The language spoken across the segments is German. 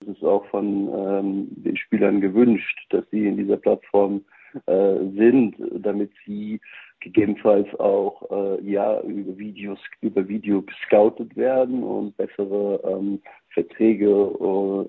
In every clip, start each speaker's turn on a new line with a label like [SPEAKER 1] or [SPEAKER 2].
[SPEAKER 1] Es ist auch von ähm, den Spielern gewünscht, dass sie in dieser Plattform äh, sind, damit sie gegebenenfalls auch äh, ja über Videos über Video gescoutet werden und bessere ähm, Verträge uh,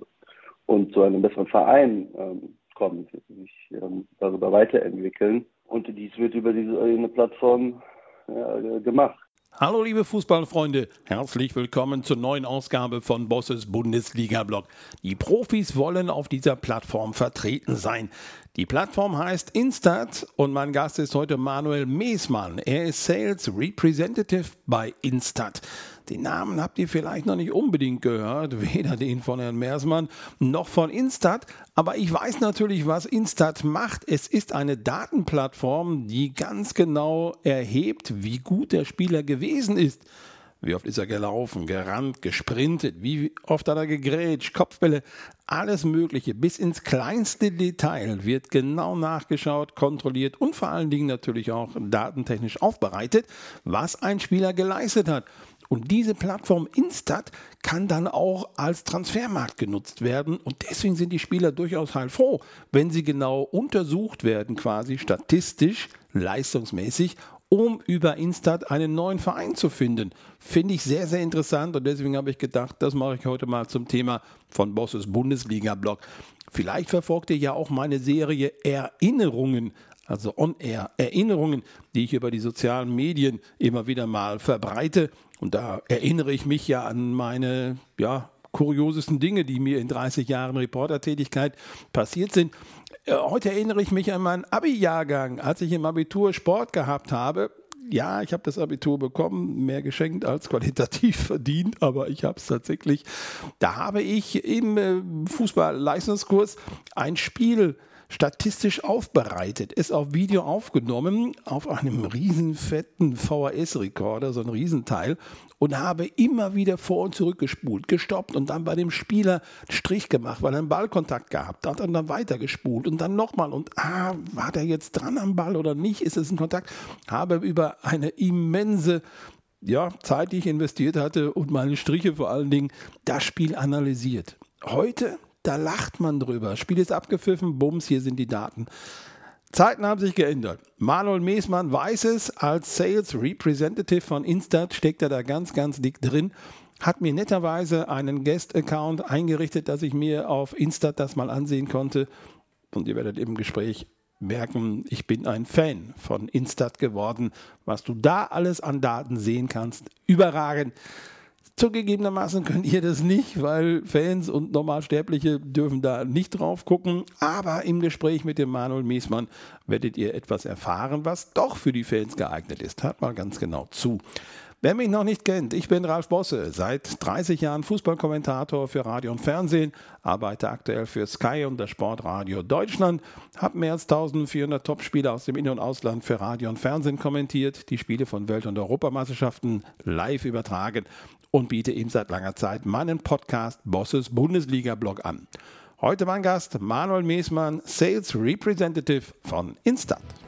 [SPEAKER 1] und zu einem besseren Verein ähm, kommen, sich ähm, darüber weiterentwickeln. Und dies wird über diese eine Plattform ja, gemacht.
[SPEAKER 2] Hallo liebe Fußballfreunde, herzlich willkommen zur neuen Ausgabe von Bosses Bundesliga-Blog. Die Profis wollen auf dieser Plattform vertreten sein. Die Plattform heißt Instat und mein Gast ist heute Manuel Meesmann. Er ist Sales Representative bei Instat. Den Namen habt ihr vielleicht noch nicht unbedingt gehört, weder den von Herrn Meersmann noch von Instat, aber ich weiß natürlich, was Instat macht. Es ist eine Datenplattform, die ganz genau erhebt, wie gut der Spieler gewesen ist. Wie oft ist er gelaufen, gerannt, gesprintet? Wie oft hat er gegrätscht? Kopfbälle, alles Mögliche. Bis ins kleinste Detail wird genau nachgeschaut, kontrolliert und vor allen Dingen natürlich auch datentechnisch aufbereitet, was ein Spieler geleistet hat. Und diese Plattform Instat kann dann auch als Transfermarkt genutzt werden. Und deswegen sind die Spieler durchaus heilfroh, wenn sie genau untersucht werden, quasi statistisch, leistungsmäßig um über Instat einen neuen Verein zu finden. Finde ich sehr, sehr interessant und deswegen habe ich gedacht, das mache ich heute mal zum Thema von Bosses Bundesliga-Blog. Vielleicht verfolgt ihr ja auch meine Serie Erinnerungen, also On-Air, Erinnerungen, die ich über die sozialen Medien immer wieder mal verbreite. Und da erinnere ich mich ja an meine, ja, kuriosesten Dinge, die mir in 30 Jahren Reportertätigkeit passiert sind. Äh, heute erinnere ich mich an meinen Abi-Jahrgang, als ich im Abitur Sport gehabt habe. Ja, ich habe das Abitur bekommen, mehr geschenkt als qualitativ verdient, aber ich habe es tatsächlich. Da habe ich im äh, Fußball-Leistungskurs ein Spiel statistisch aufbereitet, ist auf Video aufgenommen, auf einem riesen fetten VHS-Rekorder, so ein Riesenteil, und habe immer wieder vor und zurück gespult, gestoppt und dann bei dem Spieler Strich gemacht, weil er einen Ballkontakt gehabt hat und dann weiter gespult und dann nochmal und ah, war der jetzt dran am Ball oder nicht? Ist es ein Kontakt? Habe über eine immense ja, Zeit, die ich investiert hatte und meine Striche vor allen Dingen, das Spiel analysiert. Heute da lacht man drüber. Spiel ist abgepfiffen, bums, hier sind die Daten. Zeiten haben sich geändert. Manuel Meesmann weiß es, als Sales Representative von Instat steckt er da ganz, ganz dick drin. Hat mir netterweise einen Guest-Account eingerichtet, dass ich mir auf Instat das mal ansehen konnte. Und ihr werdet im Gespräch merken, ich bin ein Fan von Instat geworden. Was du da alles an Daten sehen kannst, überragend. Zugegebenermaßen könnt ihr das nicht, weil Fans und Normalsterbliche dürfen da nicht drauf gucken. Aber im Gespräch mit dem Manuel Miesmann werdet ihr etwas erfahren, was doch für die Fans geeignet ist. Hört mal ganz genau zu. Wer mich noch nicht kennt, ich bin Ralf Bosse, seit 30 Jahren Fußballkommentator für Radio und Fernsehen, arbeite aktuell für Sky und das Sportradio Deutschland, habe mehr als 1400 Topspiele aus dem In- und Ausland für Radio und Fernsehen kommentiert, die Spiele von Welt- und Europameisterschaften live übertragen und biete ihm seit langer Zeit meinen Podcast Bosses Bundesliga Blog an. Heute mein Gast Manuel Meesmann, Sales Representative von Instant.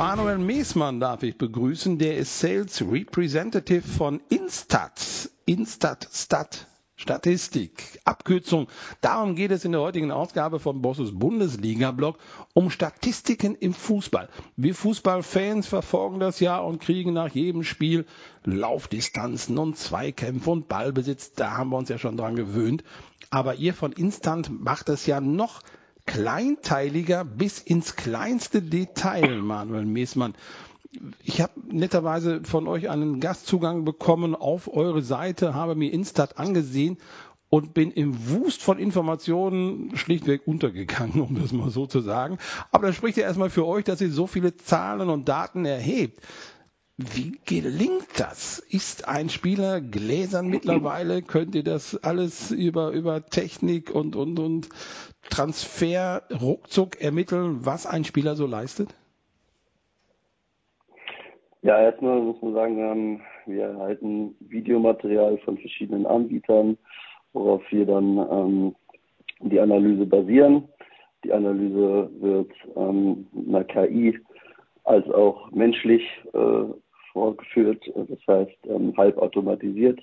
[SPEAKER 2] Manuel Meesmann darf ich begrüßen. Der ist Sales Representative von Instat. Instat Stat. Statistik, Abkürzung. Darum geht es in der heutigen Ausgabe von Bosses Bundesliga-Blog um Statistiken im Fußball. Wir Fußballfans verfolgen das ja und kriegen nach jedem Spiel Laufdistanzen und Zweikämpfe und Ballbesitz. Da haben wir uns ja schon dran gewöhnt. Aber ihr von Instant macht es ja noch kleinteiliger bis ins kleinste Detail, Manuel Meesmann. Ich habe netterweise von euch einen Gastzugang bekommen auf eure Seite, habe mir Instat angesehen und bin im Wust von Informationen schlichtweg untergegangen, um das mal so zu sagen. Aber das spricht ja erstmal für euch, dass ihr so viele Zahlen und Daten erhebt. Wie gelingt das? Ist ein Spieler gläsern mittlerweile? Könnt ihr das alles über, über Technik und, und, und Transfer ruckzuck ermitteln, was ein Spieler so leistet?
[SPEAKER 1] Ja, erstmal muss man sagen, wir erhalten Videomaterial von verschiedenen Anbietern, worauf wir dann ähm, die Analyse basieren. Die Analyse wird ähm, einer KI als auch menschlich äh, vorgeführt, das heißt ähm, halb automatisiert,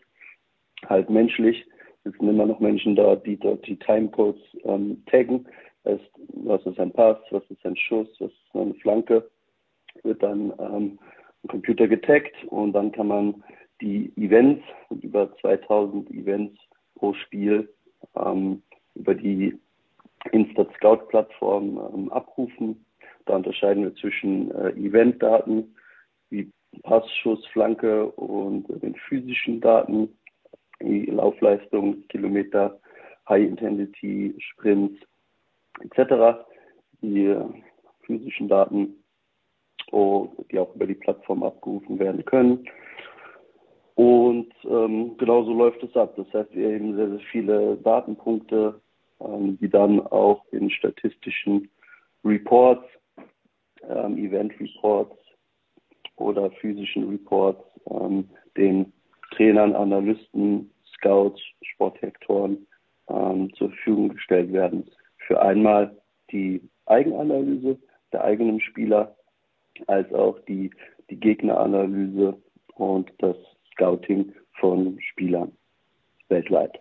[SPEAKER 1] halb menschlich. Es sind immer noch Menschen da, die dort die Timecodes ähm, taggen. Heißt, was ist ein Pass, was ist ein Schuss, was ist eine Flanke, wird dann ähm, im Computer getaggt und dann kann man die Events, über 2000 Events pro Spiel, ähm, über die Instat Scout Plattform ähm, abrufen. Da unterscheiden wir zwischen äh, Eventdaten wie Pass, Schuss, Flanke und äh, den physischen Daten, Laufleistung, Kilometer, High Intensity, Sprints etc. Die äh, physischen Daten, oh, die auch über die Plattform abgerufen werden können. Und ähm, genauso läuft es ab. Das heißt, wir erheben sehr, sehr viele Datenpunkte, ähm, die dann auch in statistischen Reports, ähm, Event Reports oder physischen Reports ähm, den Trainern, Analysten, Scouts, Sportdirektoren ähm, zur Verfügung gestellt werden. Für einmal die Eigenanalyse der eigenen Spieler, als auch die, die Gegneranalyse und das Scouting von Spielern weltweit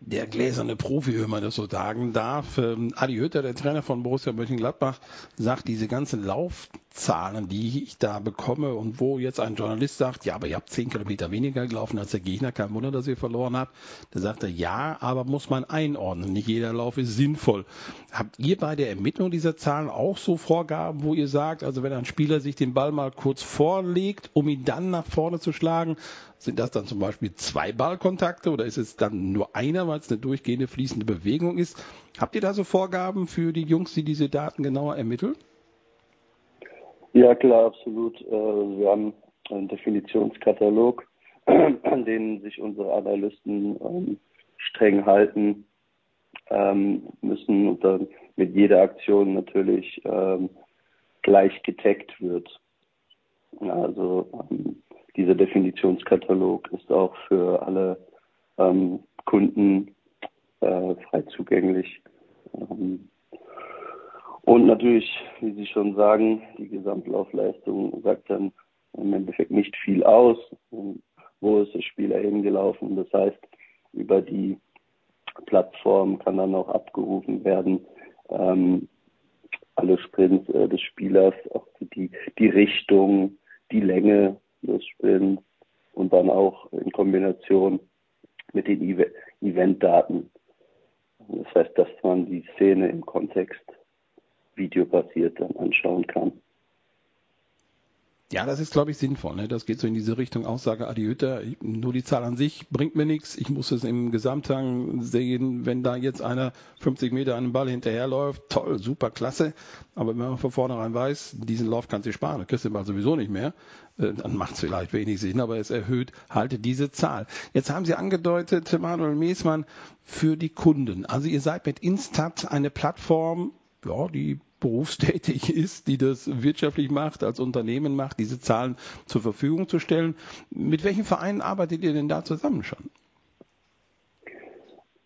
[SPEAKER 2] der gläserne Profi, wenn man das so sagen darf. Ähm, Adi Hütter, der Trainer von Borussia Mönchengladbach, sagt, diese ganzen Laufzahlen, die ich da bekomme und wo jetzt ein Journalist sagt, ja, aber ihr habt zehn Kilometer weniger gelaufen als der Gegner, kein Wunder, dass ihr verloren habt. Da sagt er, ja, aber muss man einordnen. Nicht jeder Lauf ist sinnvoll. Habt ihr bei der Ermittlung dieser Zahlen auch so Vorgaben, wo ihr sagt, also wenn ein Spieler sich den Ball mal kurz vorlegt, um ihn dann nach vorne zu schlagen, sind das dann zum Beispiel zwei Ballkontakte oder ist es dann nur einer, weil es eine durchgehende fließende Bewegung ist? Habt ihr da so Vorgaben für die Jungs, die diese Daten genauer ermitteln?
[SPEAKER 1] Ja, klar, absolut. Äh, wir haben einen Definitionskatalog, an den sich unsere Analysten ähm, streng halten ähm, müssen und dann mit jeder Aktion natürlich ähm, gleich getaggt wird. Also dieser Definitionskatalog ist auch für alle ähm, Kunden äh, frei zugänglich. Ähm, und natürlich, wie Sie schon sagen, die Gesamtlaufleistung sagt dann im Endeffekt nicht viel aus. Wo ist der Spieler hingelaufen? Das heißt, über die Plattform kann dann auch abgerufen werden, ähm, alle Sprints äh, des Spielers, auch die, die Richtung, die Länge des Sprints und dann auch in Kombination mit den Eventdaten. Das heißt, dass man die Szene im Kontext videobasiert dann anschauen kann.
[SPEAKER 2] Ja, das ist, glaube ich, sinnvoll. Ne? Das geht so in diese Richtung Aussage Adi Hütter. Nur die Zahl an sich bringt mir nichts. Ich muss es im Gesamthang sehen, wenn da jetzt einer 50 Meter den Ball hinterherläuft. Toll, super, klasse. Aber wenn man von vornherein weiß, diesen Lauf kannst du sparen, dann kriegst du den Ball sowieso nicht mehr, äh, dann macht es vielleicht wenig Sinn, aber es erhöht halt diese Zahl. Jetzt haben Sie angedeutet, Manuel Meesmann, für die Kunden. Also ihr seid mit Instat eine Plattform, ja, die berufstätig ist, die das wirtschaftlich macht, als Unternehmen macht, diese Zahlen zur Verfügung zu stellen. Mit welchen Vereinen arbeitet ihr denn da zusammen schon?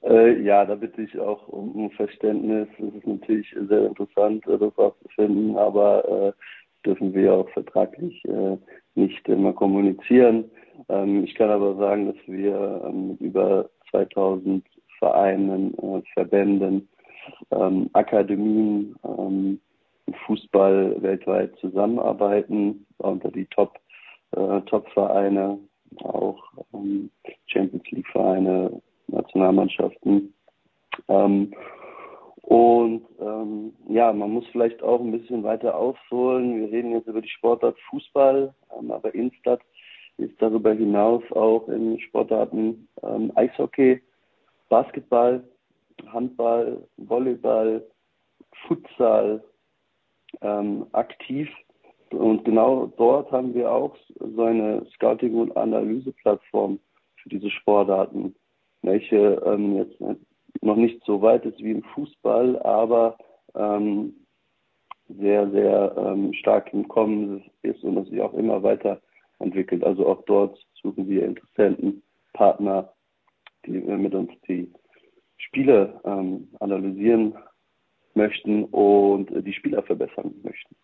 [SPEAKER 1] Äh, ja, da bitte ich auch um, Verständnis. Es ist natürlich sehr interessant, äh, das finden, aber äh, dürfen wir auch vertraglich äh, nicht immer kommunizieren. Ähm, ich kann aber sagen, dass wir ähm, mit über 2000 Vereinen, äh, Verbänden ähm, Akademien ähm, im Fußball weltweit zusammenarbeiten, unter die Top, äh, Top-Vereine, auch ähm, Champions League-Vereine, Nationalmannschaften. Ähm, und ähm, ja, man muss vielleicht auch ein bisschen weiter ausholen. Wir reden jetzt über die Sportart Fußball, ähm, aber Instat ist darüber hinaus auch in Sportarten ähm, Eishockey, Basketball, Handball, Volleyball, Futsal ähm, aktiv. Und genau dort haben wir auch so eine Scouting- und Analyseplattform für diese Sportarten, welche ähm, jetzt noch nicht so weit ist wie im Fußball, aber ähm, sehr, sehr ähm, stark im Kommen ist und das sich auch immer weiter entwickelt. Also auch dort suchen wir Interessenten, Partner, die mit uns die Spiele ähm, analysieren möchten und die Spieler verbessern möchten.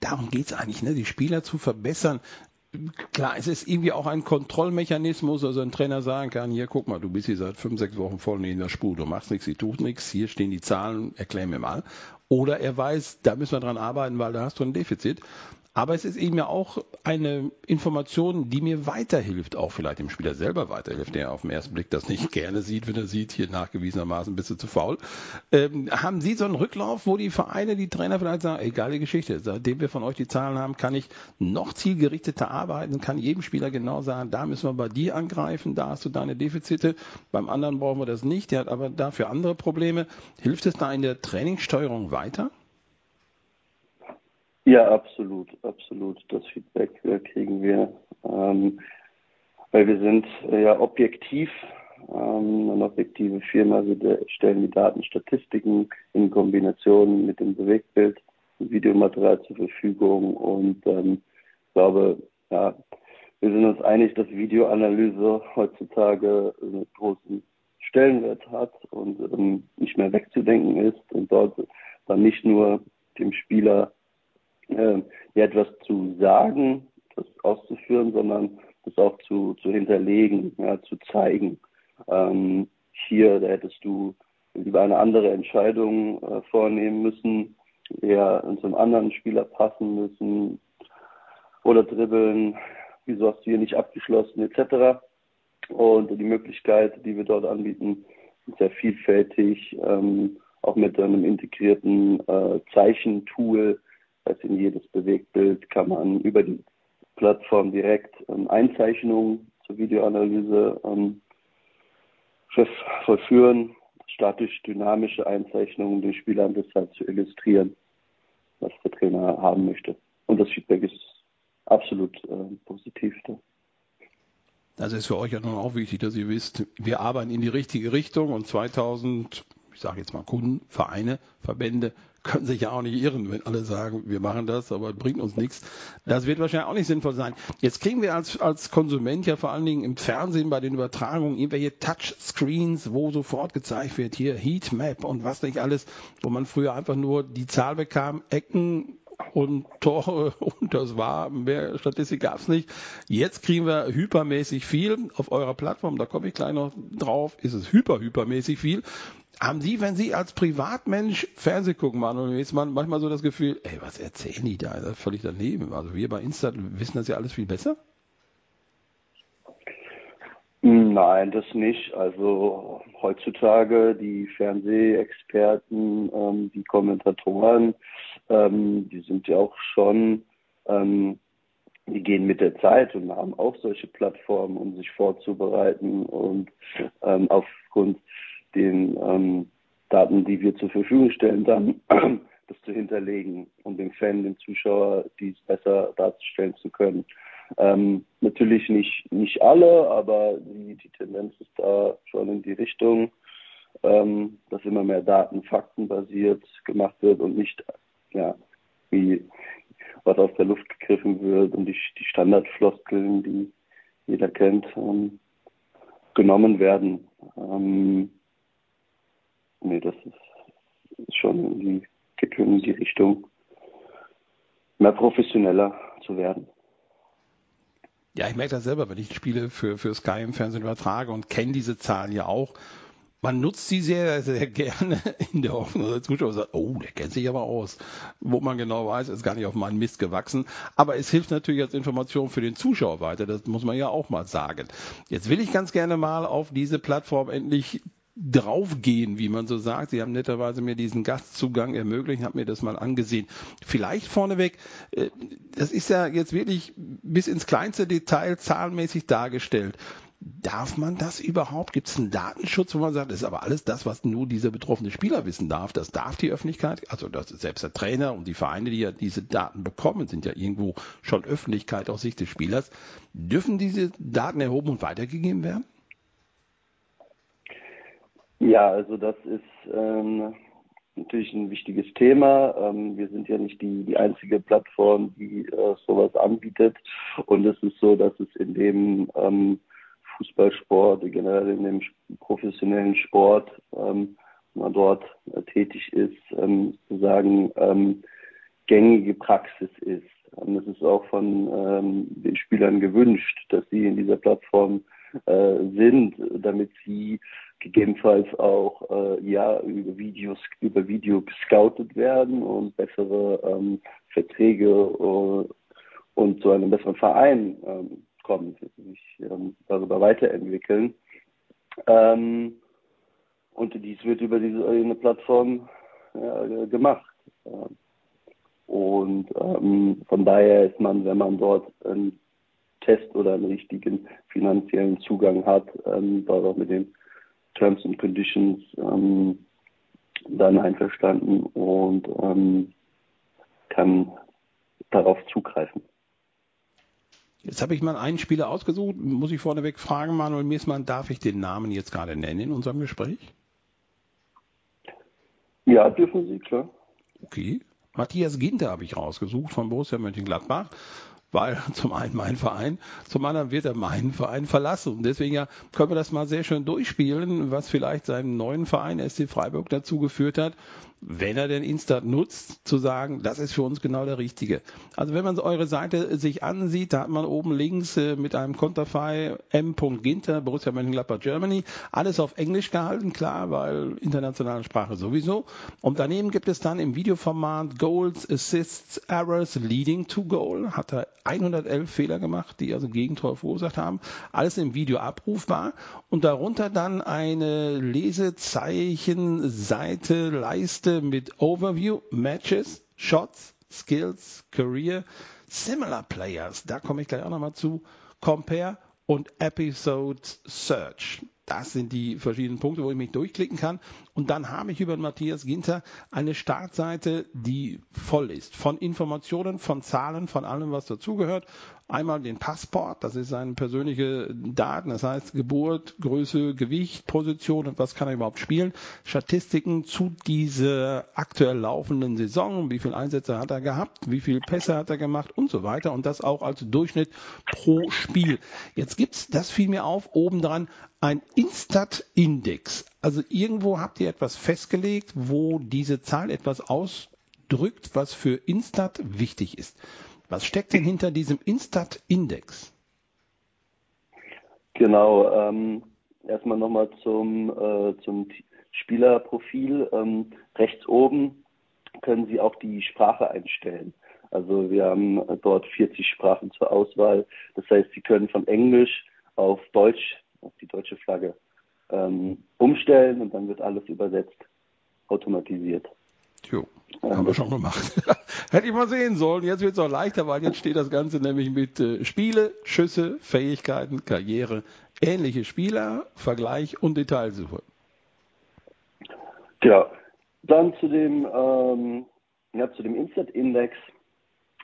[SPEAKER 2] darum geht es eigentlich, ne? die Spieler zu verbessern. Klar, es ist irgendwie auch ein Kontrollmechanismus, also ein Trainer sagen kann, hier guck mal, du bist hier seit fünf, sechs Wochen voll in der Spur, du machst nichts, sie tut nichts, hier stehen die Zahlen, erklär mir mal. Oder er weiß, da müssen wir dran arbeiten, weil da hast du ein Defizit. Aber es ist eben ja auch eine Information, die mir weiterhilft, auch vielleicht dem Spieler selber weiterhilft, der auf den ersten Blick das nicht gerne sieht, wenn er sieht, hier nachgewiesenermaßen bist du zu faul. Ähm, haben Sie so einen Rücklauf, wo die Vereine, die Trainer vielleicht sagen, egal Geschichte, seitdem wir von euch die Zahlen haben, kann ich noch zielgerichteter arbeiten, kann jedem Spieler genau sagen, da müssen wir bei dir angreifen, da hast du deine Defizite, beim anderen brauchen wir das nicht, der hat aber dafür andere Probleme. Hilft es da in der Trainingssteuerung weiter?
[SPEAKER 1] Ja, absolut, absolut. Das Feedback äh, kriegen wir, ähm, weil wir sind äh, ja objektiv, ähm, eine objektive Firma. Wir stellen die Datenstatistiken in Kombination mit dem Bewegtbild Videomaterial zur Verfügung und ähm, ich glaube, ja, wir sind uns einig, dass Videoanalyse heutzutage einen großen Stellenwert hat und ähm, nicht mehr wegzudenken ist und dort dann nicht nur dem Spieler äh, etwas zu sagen, das auszuführen, sondern das auch zu, zu hinterlegen, ja, zu zeigen. Ähm, hier, da hättest du lieber eine andere Entscheidung äh, vornehmen müssen, eher zu einem anderen Spieler passen müssen oder dribbeln, wieso hast du hier nicht abgeschlossen, etc. Und die Möglichkeit, die wir dort anbieten, ist sehr vielfältig, ähm, auch mit einem integrierten äh, Zeichentool, heißt, in jedes Bewegtbild kann man über die Plattform direkt ähm, Einzeichnungen zur Videoanalyse ähm, vollführen, statisch-dynamische Einzeichnungen den Spielern deshalb zu illustrieren, was der Trainer haben möchte. Und das Feedback ist absolut äh, positiv. Da.
[SPEAKER 2] Das ist für euch ja nun auch wichtig, dass ihr wisst, wir arbeiten in die richtige Richtung und 2000, ich sage jetzt mal Kunden, Vereine, Verbände können sich ja auch nicht irren, wenn alle sagen, wir machen das, aber bringt uns nichts. Das wird wahrscheinlich auch nicht sinnvoll sein. Jetzt kriegen wir als, als Konsument ja vor allen Dingen im Fernsehen bei den Übertragungen irgendwelche Touchscreens, wo sofort gezeigt wird, hier Heatmap und was nicht alles, wo man früher einfach nur die Zahl bekam, Ecken, und Tore und das war, mehr Statistik gab es nicht. Jetzt kriegen wir hypermäßig viel auf eurer Plattform, da komme ich gleich noch drauf, ist es hyper, hypermäßig viel haben Sie, wenn Sie als Privatmensch Fernseh gucken, Manuel, ist man manchmal so das Gefühl, ey, was erzählen die da? Das ist völlig daneben. Also wir bei Insta wissen das ja alles viel besser.
[SPEAKER 1] Nein, das nicht. Also heutzutage die Fernsehexperten, ähm, die Kommentatoren, ähm, die sind ja auch schon, ähm, die gehen mit der Zeit und haben auch solche Plattformen, um sich vorzubereiten und ähm, aufgrund den ähm, Daten, die wir zur Verfügung stellen, dann das zu hinterlegen und dem Fan, dem Zuschauer dies besser darzustellen zu können. Ähm, natürlich nicht, nicht alle, aber die, die Tendenz ist da schon in die Richtung, ähm, dass immer mehr Daten faktenbasiert gemacht wird und nicht ja, wie was aus der Luft gegriffen wird und die, die Standardfloskeln, die jeder kennt, ähm, genommen werden. Ähm, nee, das ist, ist schon in die, geht in die Richtung, mehr professioneller zu werden.
[SPEAKER 2] Ja, ich merke das selber, wenn ich Spiele für, für Sky im Fernsehen übertrage und kenne diese Zahlen ja auch. Man nutzt sie sehr, sehr gerne in der Hoffnung, dass der Zuschauer sagt, oh, der kennt sich aber aus. Wo man genau weiß, ist gar nicht auf meinen Mist gewachsen. Aber es hilft natürlich als Information für den Zuschauer weiter. Das muss man ja auch mal sagen. Jetzt will ich ganz gerne mal auf diese Plattform endlich draufgehen, wie man so sagt. Sie haben netterweise mir diesen Gastzugang ermöglicht, habe mir das mal angesehen. Vielleicht vorneweg, äh, das ist ja jetzt wirklich bis ins kleinste Detail zahlenmäßig dargestellt. Darf man das überhaupt? Gibt es einen Datenschutz, wo man sagt, das ist aber alles das, was nur dieser betroffene Spieler wissen darf? Das darf die Öffentlichkeit, also das selbst der Trainer und die Vereine, die ja diese Daten bekommen, sind ja irgendwo schon Öffentlichkeit aus Sicht des Spielers. Dürfen diese Daten erhoben und weitergegeben werden?
[SPEAKER 1] Ja, also das ist ähm, natürlich ein wichtiges Thema. Ähm, wir sind ja nicht die, die einzige Plattform, die äh, sowas anbietet. Und es ist so, dass es in dem ähm, Fußballsport, generell in dem professionellen Sport, ähm, wenn man dort äh, tätig ist, ähm, sozusagen ähm, gängige Praxis ist. Und es ist auch von ähm, den Spielern gewünscht, dass sie in dieser Plattform äh, sind, damit sie gegebenenfalls auch äh, ja über Videos über Video gescoutet werden und bessere ähm, Verträge uh, und zu einem besseren Verein ähm, kommen, sich ähm, darüber weiterentwickeln. Ähm, und dies wird über diese eine Plattform ja, gemacht. Und ähm, von daher ist man, wenn man dort einen Test oder einen richtigen finanziellen Zugang hat, ähm, dort auch mit den Terms and Conditions ähm, dann einverstanden und ähm, kann darauf zugreifen.
[SPEAKER 2] Jetzt habe ich mal einen Spieler ausgesucht. Muss ich vorneweg fragen, Manuel Miesmann, darf ich den Namen jetzt gerade nennen in unserem Gespräch?
[SPEAKER 1] Ja, dürfen Sie, klar.
[SPEAKER 2] Okay. Matthias Ginter habe ich rausgesucht von Borussia Mönchengladbach weil zum einen mein Verein, zum anderen wird er meinen Verein verlassen. Und deswegen ja, können wir das mal sehr schön durchspielen, was vielleicht seinen neuen Verein SC Freiburg dazu geführt hat, wenn er den Instat nutzt, zu sagen, das ist für uns genau der Richtige. Also wenn man eure Seite sich ansieht, da hat man oben links äh, mit einem Konterfei M. Ginter, Borussia Mönchengladbach Germany, alles auf Englisch gehalten, klar, weil internationale Sprache sowieso. Und daneben gibt es dann im Videoformat Goals, Assists, Errors, Leading to Goal, hat er 111 Fehler gemacht, die also Gegentor verursacht haben. Alles im Video abrufbar und darunter dann eine Lesezeichen-Seite, Leiste mit Overview, Matches, Shots, Skills, Career, Similar Players. Da komme ich gleich auch nochmal zu. Compare und Episode Search. Das sind die verschiedenen Punkte, wo ich mich durchklicken kann. Und dann habe ich über Matthias Ginter eine Startseite, die voll ist von Informationen, von Zahlen, von allem, was dazugehört. Einmal den Passport, das ist seine persönliche Daten, das heißt Geburt, Größe, Gewicht, Position und was kann er überhaupt spielen. Statistiken zu dieser aktuell laufenden Saison, wie viele Einsätze hat er gehabt, wie viele Pässe hat er gemacht und so weiter und das auch als Durchschnitt pro Spiel. Jetzt gibt's, das fiel mir auf, obendran ein Instat-Index. Also irgendwo habt ihr etwas festgelegt, wo diese Zahl etwas ausdrückt, was für Instat wichtig ist. Was steckt denn hinter diesem Instat-Index?
[SPEAKER 1] Genau, ähm, erstmal nochmal zum, äh, zum Spielerprofil. Ähm, rechts oben können Sie auch die Sprache einstellen. Also wir haben dort 40 Sprachen zur Auswahl. Das heißt, Sie können von Englisch auf Deutsch, auf die deutsche Flagge, ähm, umstellen und dann wird alles übersetzt, automatisiert.
[SPEAKER 2] Jo, haben wir schon gemacht. Hätte ich mal sehen sollen. Jetzt wird es auch leichter, weil jetzt steht das Ganze nämlich mit äh, Spiele, Schüsse, Fähigkeiten, Karriere, ähnliche Spieler, Vergleich und Detailsuche.
[SPEAKER 1] Genau. Dann zu dem, ähm, ja, zu dem Instat-Index.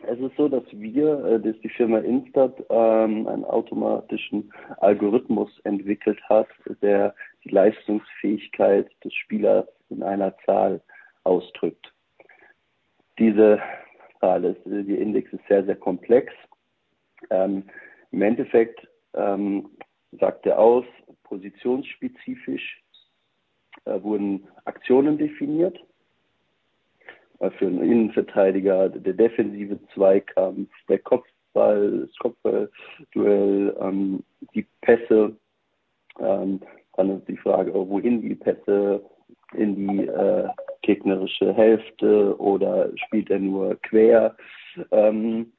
[SPEAKER 1] Es ist so, dass wir, äh, dass die Firma Instat ähm, einen automatischen Algorithmus entwickelt hat, der die Leistungsfähigkeit des Spielers in einer Zahl ausdrückt. Diese Zahl, ist, die Index ist sehr, sehr komplex. Ähm, Im Endeffekt ähm, sagt er aus, positionsspezifisch äh, wurden Aktionen definiert. Für einen Innenverteidiger der defensive Zweikampf, der Kopfball, das Kopfballduell, ähm, die Pässe, ähm, dann ist die Frage, wohin die Pässe, in die äh, gegnerische Hälfte oder spielt er nur quer. Ähm,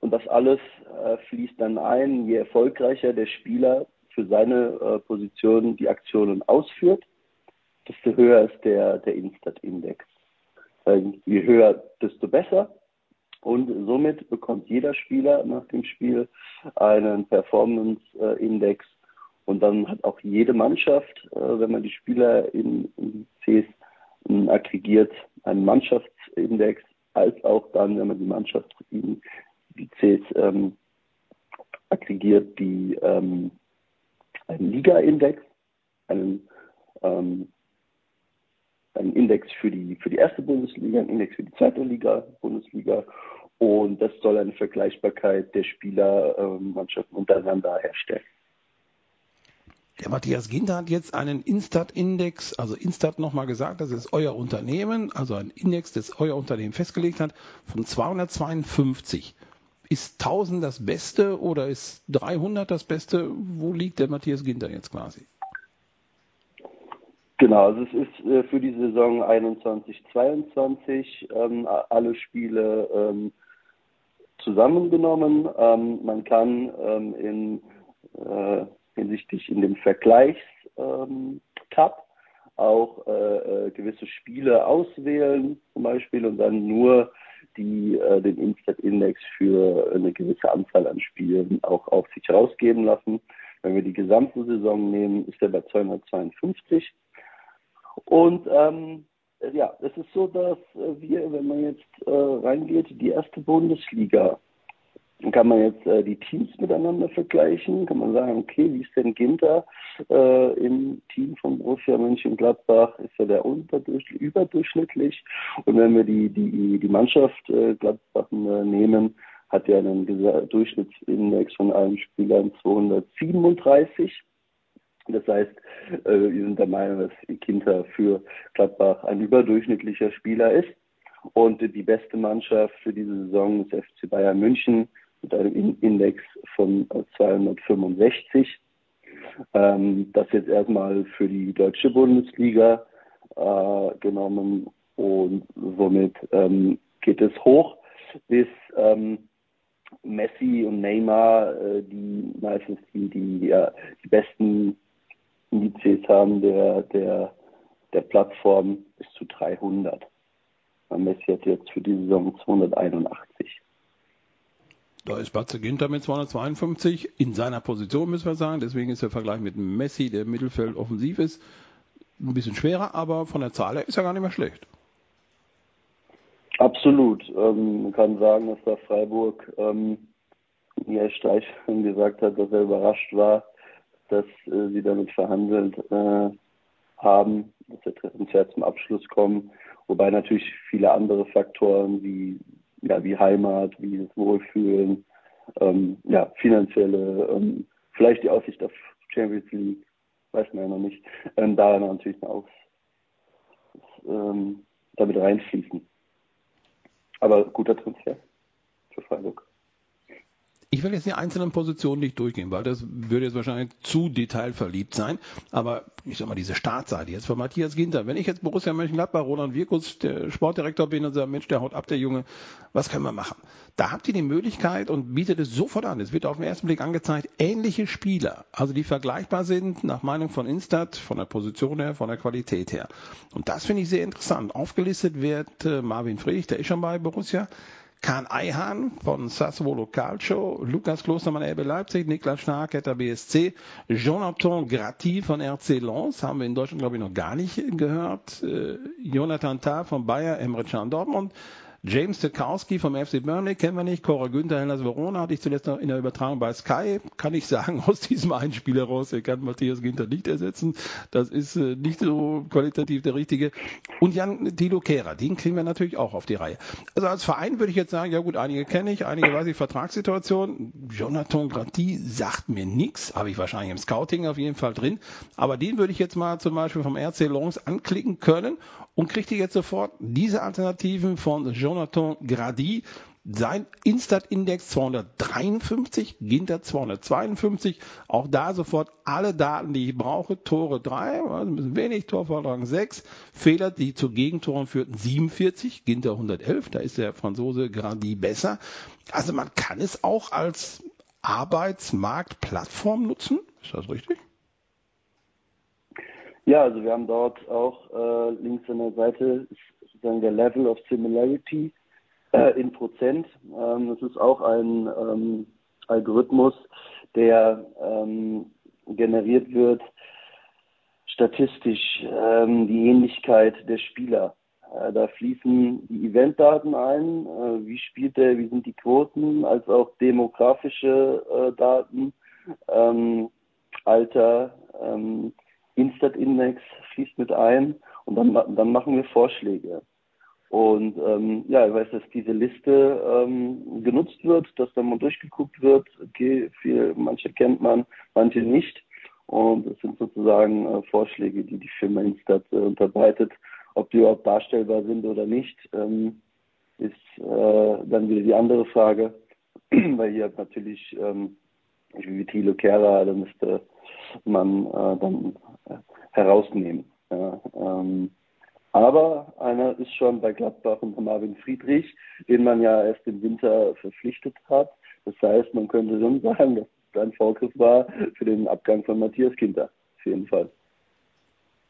[SPEAKER 1] und das alles äh, fließt dann ein, je erfolgreicher der Spieler für seine äh, Position die Aktionen ausführt, desto höher ist der, der Instat-Index. Je höher, desto besser. Und somit bekommt jeder Spieler nach dem Spiel einen Performance-Index. Und dann hat auch jede Mannschaft, äh, wenn man die Spieler in, in Cs aggregiert, einen Mannschaftsindex, als auch dann, wenn man die Mannschaftsindizes ähm, aggregiert, die ähm, einen Liga-Index, einen, ähm, einen Index für die, für die erste Bundesliga, einen Index für die zweite Liga, Bundesliga. Und das soll eine Vergleichbarkeit der Spielermannschaften ähm, untereinander herstellen.
[SPEAKER 2] Der Matthias Ginter hat jetzt einen Instat-Index, also Instat nochmal gesagt, das ist euer Unternehmen, also ein Index, das euer Unternehmen festgelegt hat, von 252. Ist 1000 das Beste oder ist 300 das Beste? Wo liegt der Matthias Ginter jetzt quasi?
[SPEAKER 1] Genau, also es ist äh, für die Saison 21-22 ähm, alle Spiele ähm, zusammengenommen. Ähm, man kann ähm, in äh, hinsichtlich in dem Vergleichstab ähm, auch äh, äh, gewisse Spiele auswählen zum Beispiel und dann nur die äh, den Instat-Index für eine gewisse Anzahl an Spielen auch auf sich rausgeben lassen. Wenn wir die gesamte Saison nehmen, ist er bei 252. Und ähm, ja, es ist so, dass wir, wenn man jetzt äh, reingeht, die erste Bundesliga kann man jetzt äh, die Teams miteinander vergleichen, kann man sagen, okay, wie ist denn Ginter äh, im Team von Borussia Mönchengladbach? Ist er der überdurchschnittlich? Und wenn wir die, die, die Mannschaft äh, Gladbach äh, nehmen, hat er einen Durchschnittsindex von allen Spielern 237. Das heißt, äh, wir sind der Meinung, dass Ginter für Gladbach ein überdurchschnittlicher Spieler ist. Und die beste Mannschaft für diese Saison ist FC Bayern München mit einem Index von 265. Ähm, das jetzt erstmal für die deutsche Bundesliga äh, genommen und somit ähm, geht es hoch bis ähm, Messi und Neymar, äh, die meistens die, die, die besten Indizes haben der, der, der Plattform bis zu 300. Messi hat jetzt für die Saison 281.
[SPEAKER 2] Da ist Batze Ginter mit 252 in seiner Position, müssen wir sagen. Deswegen ist der Vergleich mit Messi, der im Mittelfeld offensiv ist, ein bisschen schwerer, aber von der Zahl her ist er gar nicht mehr schlecht.
[SPEAKER 1] Absolut. Ähm, man kann sagen, dass da Freiburg, ähm, Streich gesagt hat, dass er überrascht war, dass äh, sie damit verhandelt äh, haben, dass der Transfer zum Abschluss kommen. Wobei natürlich viele andere Faktoren wie ja, wie Heimat, wie das Wohlfühlen, ähm, ja, finanzielle, ähm, vielleicht die Aussicht auf Champions League, weiß man ja noch nicht, ähm, da natürlich auch ähm, damit reinfließen. Aber guter Transfer für Freiburg.
[SPEAKER 2] Ich will jetzt die einzelnen Positionen nicht durchgehen, weil das würde jetzt wahrscheinlich zu detailverliebt sein. Aber ich sag mal, diese Startseite jetzt von Matthias Ginter. Wenn ich jetzt Borussia Mönchengladbach, Roland Wirkus, der Sportdirektor bin und sage, Mensch, der haut ab, der Junge, was können wir machen? Da habt ihr die Möglichkeit und bietet es sofort an. Es wird auf den ersten Blick angezeigt, ähnliche Spieler, also die vergleichbar sind, nach Meinung von Instat, von der Position her, von der Qualität her. Und das finde ich sehr interessant. Aufgelistet wird äh, Marvin Friedrich, der ist schon bei Borussia. Kahn Eihahn von Sassuolo Calcio, Lukas Klostermann RB Leipzig, Niklas Stark, Hertha BSC, Jonathan Gratti von RC Lens, haben wir in Deutschland glaube ich noch gar nicht gehört, äh, Jonathan Tah von Bayer, Emre Can Dortmund, James Tekowski vom FC Burnley kennen wir nicht. Cora Günther, Hellas Verona hatte ich zuletzt noch in der Übertragung bei Sky. Kann ich sagen, aus diesem einen Spiel heraus, er kann Matthias Ginter nicht ersetzen. Das ist äh, nicht so qualitativ der richtige. Und Jan Tilo Kehrer, den kriegen wir natürlich auch auf die Reihe. Also als Verein würde ich jetzt sagen, ja gut, einige kenne ich, einige weiß ich, Vertragssituation. Jonathan Grati sagt mir nichts, habe ich wahrscheinlich im Scouting auf jeden Fall drin. Aber den würde ich jetzt mal zum Beispiel vom RC Lens anklicken können und kriegt ihr jetzt sofort diese Alternativen von Jonathan Grady. Sein Instat-Index 253, Ginter 252. Auch da sofort alle Daten, die ich brauche. Tore 3, also ein bisschen wenig, Torvorlagen 6. Fehler, die zu Gegentoren führten 47, Ginter 111. Da ist der Franzose Grady besser. Also man kann es auch als Arbeitsmarktplattform nutzen. Ist das richtig?
[SPEAKER 1] Ja, also wir haben dort auch äh, links an der Seite sozusagen der Level of Similarity äh, in Prozent. Ähm, das ist auch ein ähm, Algorithmus, der ähm, generiert wird statistisch ähm, die Ähnlichkeit der Spieler. Äh, da fließen die Eventdaten ein, äh, wie spielt er, wie sind die Quoten, als auch demografische äh, Daten, ähm, Alter, ähm, Instat-Index fließt mit ein und dann, dann machen wir Vorschläge. Und ähm, ja, ich weiß, dass diese Liste ähm, genutzt wird, dass dann mal durchgeguckt wird, okay, viel, manche kennt man, manche nicht. Und das sind sozusagen äh, Vorschläge, die die Firma Instat äh, unterbreitet. Ob die überhaupt darstellbar sind oder nicht, ähm, ist äh, dann wieder die andere Frage, weil hier natürlich ähm, wie Thilo Kehrer, da müsste man äh, dann äh, herausnehmen. Ja, ähm, aber einer ist schon bei Gladbach und Marvin Friedrich, den man ja erst im Winter verpflichtet hat. Das heißt, man könnte schon sagen, dass es ein Vorgriff war für den Abgang von Matthias Kinter. Auf jeden Fall.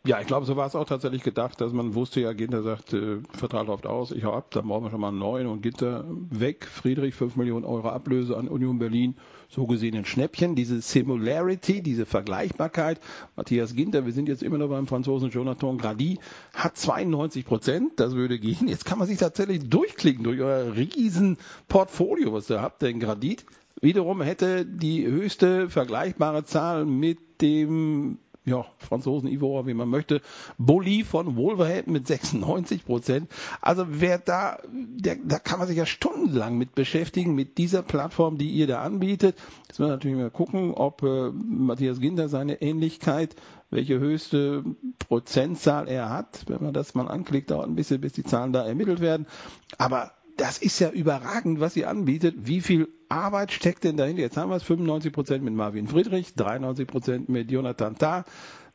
[SPEAKER 2] Ja, ich glaube, so war es auch tatsächlich gedacht, dass man wusste ja, Ginter sagt, äh, Vertrag läuft aus, ich hau ab, dann brauchen wir schon mal einen neuen und Ginter weg, Friedrich 5 Millionen Euro Ablöse an Union Berlin, so gesehen ein Schnäppchen, diese Similarity, diese Vergleichbarkeit. Matthias Ginter, wir sind jetzt immer noch beim Franzosen Jonathan Grady, hat 92 Prozent, das würde gehen. Jetzt kann man sich tatsächlich durchklicken durch euer riesen Portfolio, was ihr habt, denn Gradit wiederum hätte die höchste vergleichbare Zahl mit dem ja, Franzosen Ivor, wie man möchte. Bully von Wolverhampton mit 96 Prozent. Also wer da, der, da kann man sich ja stundenlang mit beschäftigen, mit dieser Plattform, die ihr da anbietet. Jetzt müssen wir natürlich mal gucken, ob äh, Matthias Ginter seine Ähnlichkeit, welche höchste Prozentzahl er hat. Wenn man das mal anklickt, dauert ein bisschen, bis die Zahlen da ermittelt werden. Aber das ist ja überragend, was sie anbietet. Wie viel Arbeit steckt denn dahinter? Jetzt haben wir es 95 Prozent mit Marvin Friedrich, 93 Prozent mit Jonathan Tah,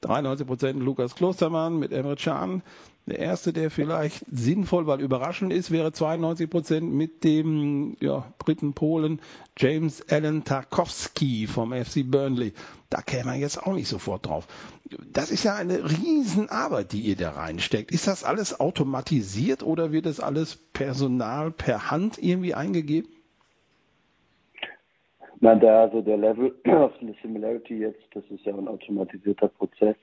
[SPEAKER 2] 93 Prozent Lukas Klostermann, mit Emre Can. Der erste, der vielleicht sinnvoll, weil überraschend ist, wäre 92 Prozent mit dem ja, Briten Polen James Allen Tarkowski vom FC Burnley. Da käme man jetzt auch nicht sofort drauf. Das ist ja eine Riesenarbeit, die ihr da reinsteckt. Ist das alles automatisiert oder wird das alles Personal per Hand irgendwie eingegeben?
[SPEAKER 1] Nein, da also der Level of the Similarity jetzt, das ist ja ein automatisierter Prozess.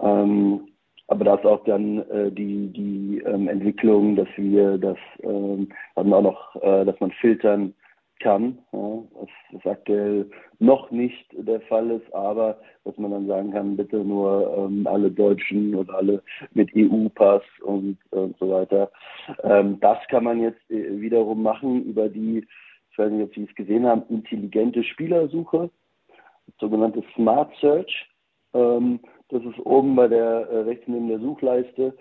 [SPEAKER 1] Ähm, aber da ist auch dann äh, die, die ähm, Entwicklung, dass wir das ähm, dann auch noch, äh, dass man filtern kann, ja, was, was aktuell noch nicht der Fall ist, aber dass man dann sagen kann, bitte nur ähm, alle Deutschen oder alle mit EU-Pass und, und so weiter. Ähm, das kann man jetzt äh, wiederum machen über die ich weiß nicht, ob Sie es gesehen haben, intelligente Spielersuche, sogenannte Smart Search. Ähm, das ist oben bei der äh, rechts neben der Suchleiste.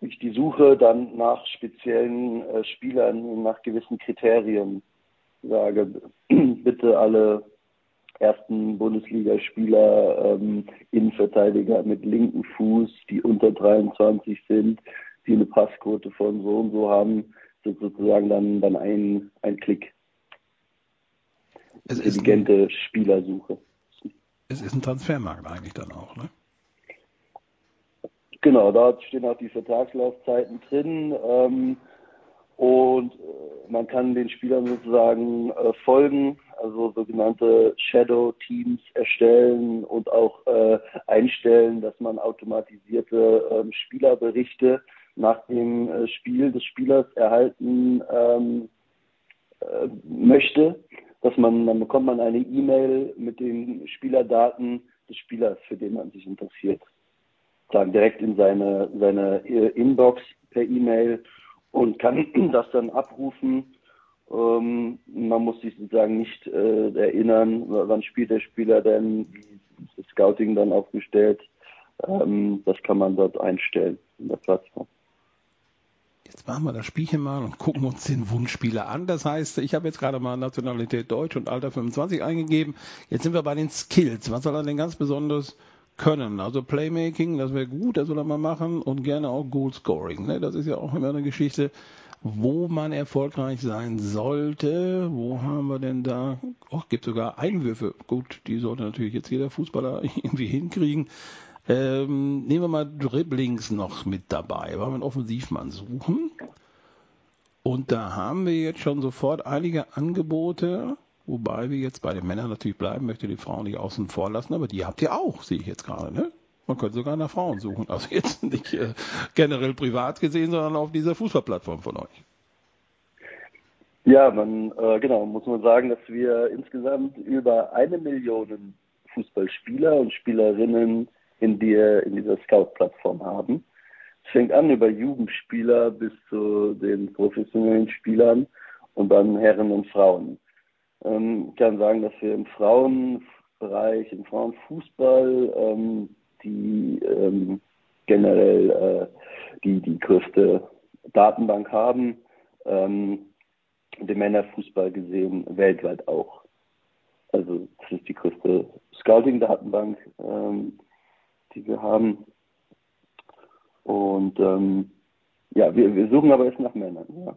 [SPEAKER 1] Ich die Suche dann nach speziellen äh, Spielern, nach gewissen Kriterien sage, bitte alle ersten Bundesligaspieler, ähm, Innenverteidiger mit linken Fuß, die unter 23 sind, die eine Passquote von so und so haben, sozusagen dann, dann ein, ein Klick.
[SPEAKER 2] Es Intelligente ein, Spielersuche. Es ist ein Transfermarkt eigentlich dann auch, ne?
[SPEAKER 1] Genau, da stehen auch die Vertragslaufzeiten drin. Ähm, und äh, man kann den Spielern sozusagen äh, folgen, also sogenannte Shadow Teams erstellen und auch äh, einstellen, dass man automatisierte ähm, Spielerberichte nach dem äh, Spiel des Spielers erhalten ähm, äh, möchte, dass man, dann bekommt man eine E-Mail mit den Spielerdaten des Spielers, für den man sich interessiert. Sagen direkt in seine, seine äh, Inbox per E-Mail und kann das dann abrufen. Ähm, man muss sich sozusagen nicht äh, erinnern, wann spielt der Spieler denn, wie ist das Scouting dann aufgestellt. Ähm, das kann man dort einstellen in der Plattform.
[SPEAKER 2] Jetzt machen wir das Spielchen mal und gucken uns den Wunschspieler an. Das heißt, ich habe jetzt gerade mal Nationalität Deutsch und Alter 25 eingegeben. Jetzt sind wir bei den Skills. Was soll er denn ganz besonders können? Also Playmaking, das wäre gut, das soll er mal machen und gerne auch Goal Scoring. Ne? Das ist ja auch immer eine Geschichte, wo man erfolgreich sein sollte. Wo haben wir denn da? Oh, gibt sogar Einwürfe. Gut, die sollte natürlich jetzt jeder Fußballer irgendwie hinkriegen. Ähm, nehmen wir mal Dribblings noch mit dabei. Wollen wir einen Offensivmann suchen? Und da haben wir jetzt schon sofort einige Angebote, wobei wir jetzt bei den Männern natürlich bleiben, möchte die Frauen nicht außen vor lassen, aber die habt ihr auch, sehe ich jetzt gerade, ne? Man könnte sogar nach Frauen suchen. Also jetzt nicht äh, generell privat gesehen, sondern auf dieser Fußballplattform von euch.
[SPEAKER 1] Ja, man, äh, genau, muss man sagen, dass wir insgesamt über eine Million Fußballspieler und Spielerinnen in, die, in dieser Scout-Plattform haben. Es fängt an über Jugendspieler bis zu den professionellen Spielern und dann Herren und Frauen. Ähm, ich kann sagen, dass wir im Frauenfußball Bereich im Frauenfußball, ähm, die ähm, generell äh, die, die größte Datenbank haben, ähm, den Männerfußball gesehen, weltweit auch. Also das ist die größte Scouting-Datenbank, ähm, die wir haben. Und ähm, ja, wir, wir suchen aber jetzt nach Männern. Ja.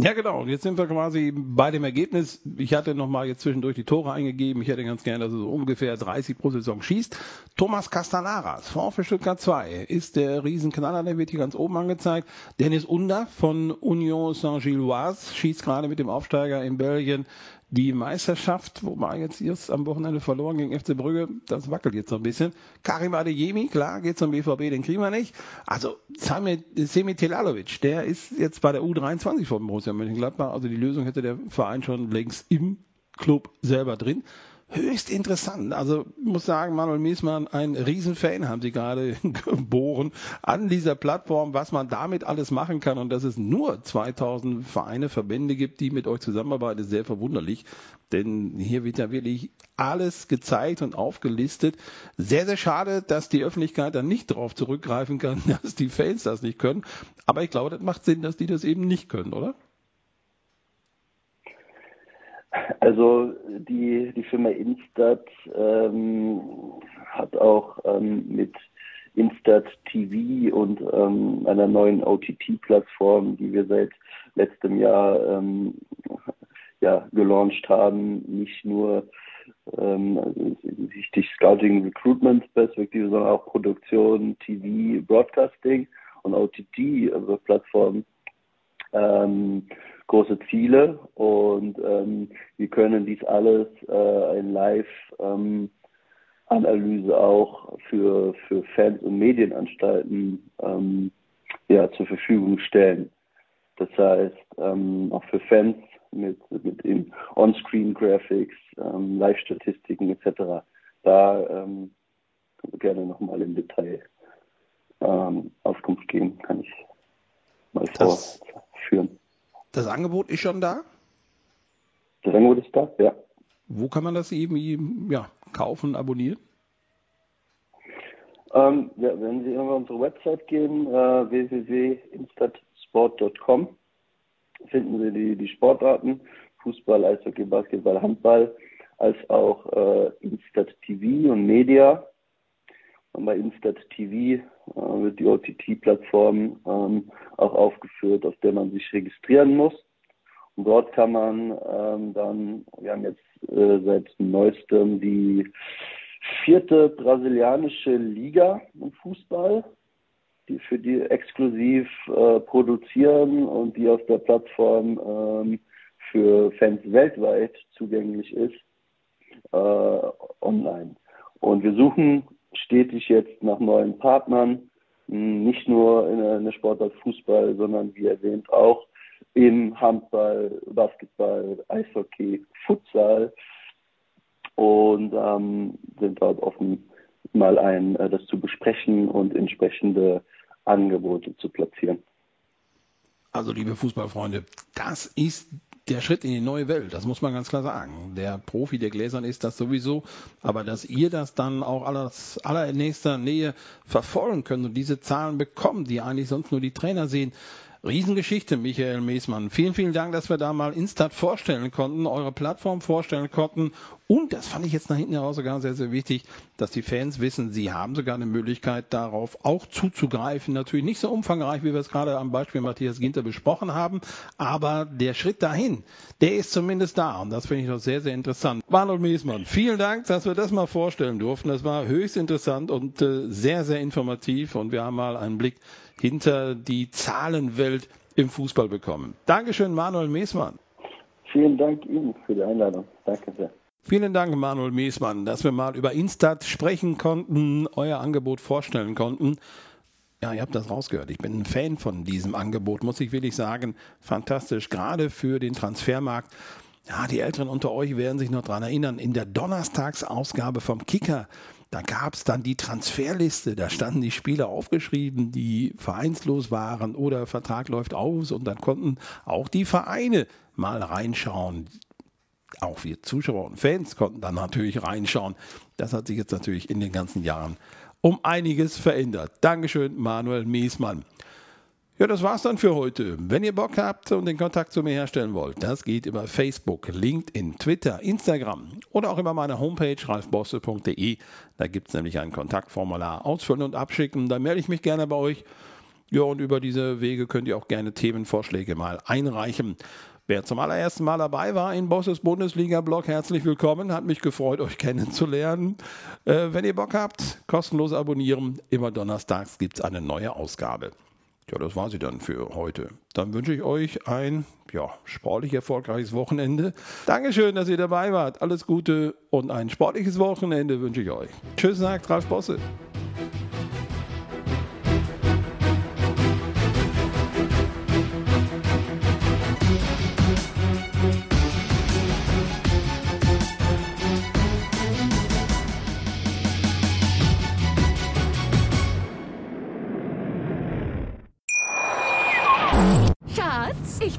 [SPEAKER 2] Ja, genau. Und jetzt sind wir quasi bei dem Ergebnis. Ich hatte nochmal jetzt zwischendurch die Tore eingegeben. Ich hätte ganz gerne, dass er so ungefähr 30 pro Saison schießt. Thomas Castanaras, VfB Stuttgart 2, ist der Riesenknaller. Der wird hier ganz oben angezeigt. Dennis Under von Union Saint-Gilloise schießt gerade mit dem Aufsteiger in Belgien die Meisterschaft, wobei jetzt erst am Wochenende verloren gegen FC Brügge, das wackelt jetzt so ein bisschen. Karim Adeyemi, klar, geht zum BVB, den kriegen wir nicht. Also Semi Telalovic, der ist jetzt bei der U23 von Borussia Mönchengladbach, also die Lösung hätte der Verein schon längst im Club selber drin höchst interessant. Also muss sagen, Manuel Miesmann, ein Riesenfan, haben Sie gerade geboren, an dieser Plattform, was man damit alles machen kann und dass es nur 2000 Vereine, Verbände gibt, die mit euch zusammenarbeiten, ist sehr verwunderlich. Denn hier wird ja wirklich alles gezeigt und aufgelistet. Sehr, sehr schade, dass die Öffentlichkeit dann nicht darauf zurückgreifen kann, dass die Fans das nicht können. Aber ich glaube, das macht Sinn, dass die das eben nicht können, oder?
[SPEAKER 1] Also die, die Firma Instat ähm, hat auch ähm, mit Instat TV und ähm, einer neuen OTT-Plattform, die wir seit letztem Jahr ähm, ja, gelauncht haben, nicht nur ähm, wichtig Scouting Recruitment Perspektive, sondern auch Produktion, TV, Broadcasting und OTT-Plattform ähm, große Ziele und ähm, wir können dies alles äh, in Live-Analyse ähm, auch für, für Fans und Medienanstalten ähm, ja, zur Verfügung stellen. Das heißt, ähm, auch für Fans mit, mit On-Screen-Graphics, ähm, Live-Statistiken etc. Da ähm, gerne nochmal im Detail Auskunft geben, kann ich mal das, vorführen.
[SPEAKER 2] Das Angebot ist schon da?
[SPEAKER 1] Das Angebot ist da, ja.
[SPEAKER 2] Wo kann man das eben ja, kaufen, abonnieren?
[SPEAKER 1] Ähm, ja, wenn Sie auf unsere Website gehen, äh, www.instatsport.com, finden Sie die, die Sportarten, Fußball, Eishockey, Basketball, Handball, als auch äh, Instat TV und Media. Und bei Instat TV äh, wird die OTT-Plattform ähm, auch aufgeführt, auf der man sich registrieren muss. Und dort kann man ähm, dann, wir haben jetzt äh, seit neuestem die vierte brasilianische Liga im Fußball, die für die exklusiv äh, produzieren und die auf der Plattform ähm, für Fans weltweit zugänglich ist, äh, online. Und wir suchen stetig jetzt nach neuen Partnern, hm, nicht nur in der Sportart Fußball, sondern wie erwähnt auch im Handball, Basketball, Eishockey, Futsal und ähm, sind dort offen, mal ein, äh, das zu besprechen und entsprechende Angebote zu platzieren.
[SPEAKER 2] Also liebe Fußballfreunde, das ist der Schritt in die neue Welt, das muss man ganz klar sagen. Der Profi der Gläsern ist das sowieso, aber dass ihr das dann auch alles allernächster Nähe verfolgen könnt und diese Zahlen bekommt, die eigentlich sonst nur die Trainer sehen, Riesengeschichte, Michael Meesmann. Vielen, vielen Dank, dass wir da mal Instat vorstellen konnten, eure Plattform vorstellen konnten. Und das fand ich jetzt nach hinten heraus sogar sehr, sehr wichtig, dass die Fans wissen, sie haben sogar eine Möglichkeit, darauf auch zuzugreifen. Natürlich nicht so umfangreich, wie wir es gerade am Beispiel Matthias Ginter besprochen haben, aber der Schritt dahin, der ist zumindest da. Und das finde ich doch sehr, sehr interessant. Manuel Meesmann, vielen Dank, dass wir das mal vorstellen durften. Das war höchst interessant und äh, sehr, sehr informativ. Und wir haben mal einen Blick hinter die Zahlenwelt im Fußball bekommen. Dankeschön, Manuel Meesmann.
[SPEAKER 1] Vielen Dank Ihnen für die Einladung. Danke sehr.
[SPEAKER 2] Vielen Dank, Manuel Meesmann, dass wir mal über Instat sprechen konnten, euer Angebot vorstellen konnten. Ja, ihr habt das rausgehört. Ich bin ein Fan von diesem Angebot, muss ich wirklich sagen. Fantastisch, gerade für den Transfermarkt. Ja, die Älteren unter euch werden sich noch daran erinnern. In der Donnerstagsausgabe vom Kicker da gab es dann die Transferliste, da standen die Spieler aufgeschrieben, die vereinslos waren oder Vertrag läuft aus und dann konnten auch die Vereine mal reinschauen. Auch wir Zuschauer und Fans konnten dann natürlich reinschauen. Das hat sich jetzt natürlich in den ganzen Jahren um einiges verändert. Dankeschön, Manuel Miesmann. Ja, das war's dann für heute. Wenn ihr Bock habt und den Kontakt zu mir herstellen wollt, das geht über Facebook, LinkedIn, Twitter, Instagram oder auch über meine Homepage ralfbosse.de. Da gibt es nämlich ein Kontaktformular ausfüllen und abschicken. Da melde ich mich gerne bei euch. Ja, und über diese Wege könnt ihr auch gerne Themenvorschläge mal einreichen. Wer zum allerersten Mal dabei war in Bosses Bundesliga-Blog, herzlich willkommen. Hat mich gefreut, euch kennenzulernen. Äh, wenn ihr Bock habt, kostenlos abonnieren. Immer donnerstags gibt es eine neue Ausgabe. Ja, das war sie dann für heute. Dann wünsche ich euch ein ja, sportlich erfolgreiches Wochenende. Dankeschön, dass ihr dabei wart. Alles Gute und ein sportliches Wochenende wünsche ich euch. Tschüss, sagt Ralf Bosse.